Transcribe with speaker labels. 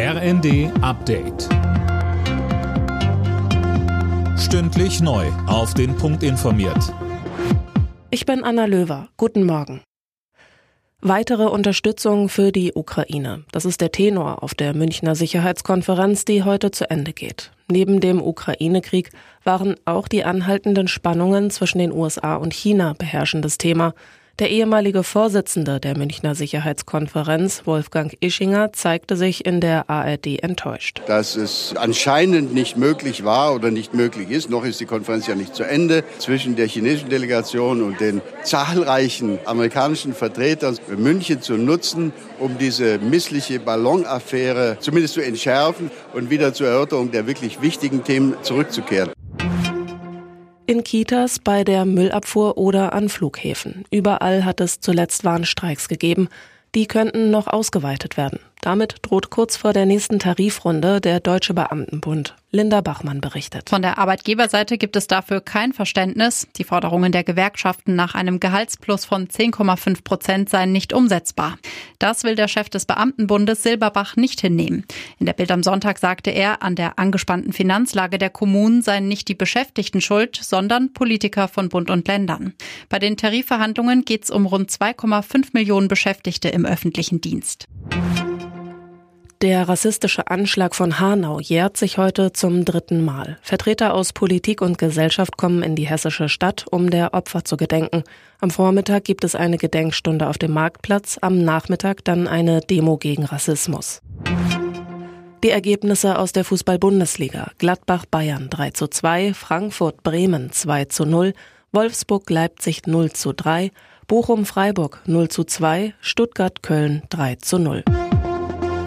Speaker 1: RND Update. Stündlich neu. Auf den Punkt informiert.
Speaker 2: Ich bin Anna Löwer. Guten Morgen. Weitere Unterstützung für die Ukraine. Das ist der Tenor auf der Münchner Sicherheitskonferenz, die heute zu Ende geht. Neben dem Ukraine-Krieg waren auch die anhaltenden Spannungen zwischen den USA und China beherrschendes Thema. Der ehemalige Vorsitzende der Münchner Sicherheitskonferenz, Wolfgang Ischinger, zeigte sich in der ARD enttäuscht.
Speaker 3: Dass es anscheinend nicht möglich war oder nicht möglich ist, noch ist die Konferenz ja nicht zu Ende, zwischen der chinesischen Delegation und den zahlreichen amerikanischen Vertretern München zu nutzen, um diese missliche Ballonaffäre zumindest zu entschärfen und wieder zur Erörterung der wirklich wichtigen Themen zurückzukehren
Speaker 2: in Kitas, bei der Müllabfuhr oder an Flughäfen. Überall hat es zuletzt Warnstreiks gegeben. Die könnten noch ausgeweitet werden. Damit droht kurz vor der nächsten Tarifrunde der Deutsche Beamtenbund. Linda Bachmann berichtet.
Speaker 4: Von der Arbeitgeberseite gibt es dafür kein Verständnis. Die Forderungen der Gewerkschaften nach einem Gehaltsplus von 10,5 Prozent seien nicht umsetzbar. Das will der Chef des Beamtenbundes Silberbach nicht hinnehmen. In der Bild am Sonntag sagte er, an der angespannten Finanzlage der Kommunen seien nicht die Beschäftigten schuld, sondern Politiker von Bund und Ländern. Bei den Tarifverhandlungen geht es um rund 2,5 Millionen Beschäftigte im öffentlichen Dienst.
Speaker 2: Der rassistische Anschlag von Hanau jährt sich heute zum dritten Mal. Vertreter aus Politik und Gesellschaft kommen in die hessische Stadt, um der Opfer zu gedenken. Am Vormittag gibt es eine Gedenkstunde auf dem Marktplatz, am Nachmittag dann eine Demo gegen Rassismus. Die Ergebnisse aus der Fußball-Bundesliga. Gladbach Bayern 3 zu 2, Frankfurt Bremen 2 zu 0, Wolfsburg Leipzig 0 zu 3, Bochum Freiburg 0 zu 2, Stuttgart Köln 3 zu 0.